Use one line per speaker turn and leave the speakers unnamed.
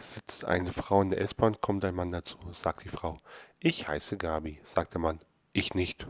Sitzt eine Frau in der S-Bahn, kommt ein Mann dazu, sagt die Frau. Ich heiße Gabi, sagt der Mann. Ich nicht.